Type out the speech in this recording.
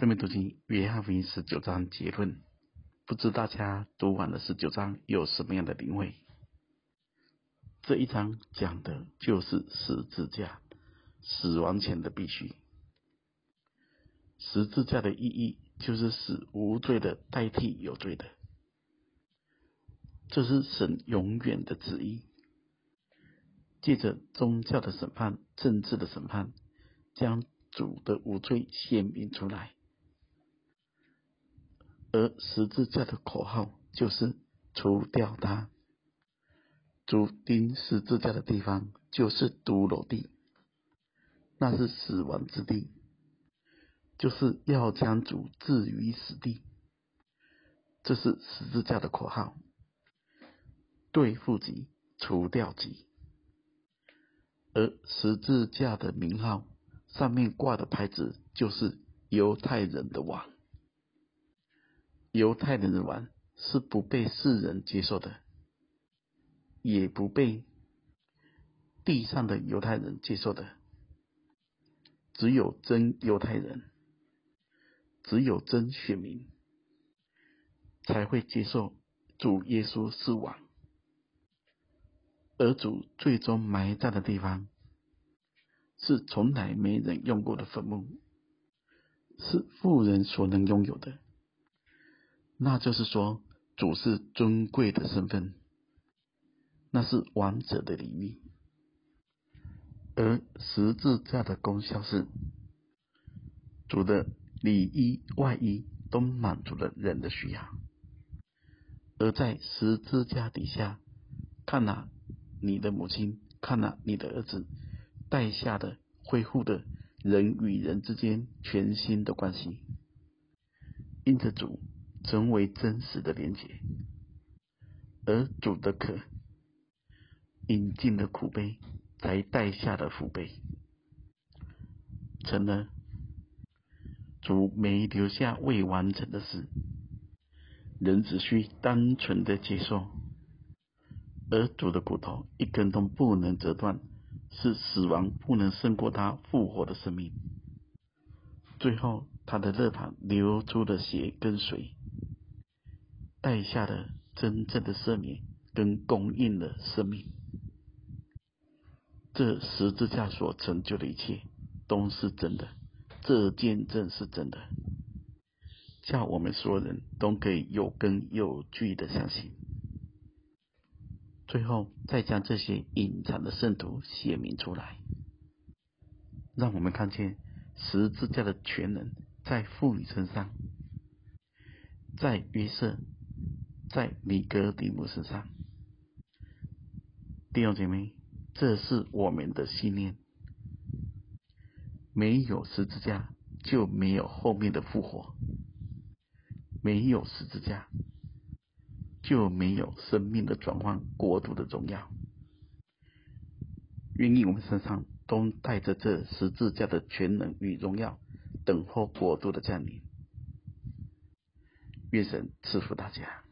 生命读经约翰福音十九章结论，不知大家读完了十九章有什么样的领会？这一章讲的就是十字架，死亡前的必须。十字架的意义就是使无罪的代替有罪的，这是神永远的旨意。借着宗教的审判、政治的审判，将主的无罪显明出来。而十字架的口号就是除掉他。主钉十字架的地方就是髑髅地，那是死亡之地，就是要将主置于死地。这是十字架的口号，对付己，除掉己。而十字架的名号上面挂的牌子就是犹太人的王。犹太人的王是不被世人接受的，也不被地上的犹太人接受的。只有真犹太人，只有真选民，才会接受主耶稣是王。而主最终埋葬的地方，是从来没人用过的坟墓，是富人所能拥有的。那就是说，主是尊贵的身份，那是王者的礼遇，而十字架的功效是，主的里衣外衣都满足了人的需要，而在十字架底下，看了，你的母亲，看了，你的儿子，带下的恢复的人与人之间全新的关系，因着主。成为真实的连结，而主的渴饮尽了苦杯，才带下的福杯，成了主没留下未完成的事，人只需单纯的接受，而主的骨头一根都不能折断，是死亡不能胜过他复活的生命，最后他的肋旁流出了血跟水。带下的真正的赦免跟供应的生命，这十字架所成就的一切都是真的，这见证是真的，叫我们所有人都可以有根有据的相信。最后再将这些隐藏的圣徒写明出来，让我们看见十字架的全能在妇女身上，在约瑟。在尼哥底母身上，弟兄姐妹，这是我们的信念。没有十字架，就没有后面的复活；没有十字架，就没有生命的转换、国度的荣耀。愿意我们身上都带着这十字架的全能与荣耀，等候国度的降临。愿神赐福大家。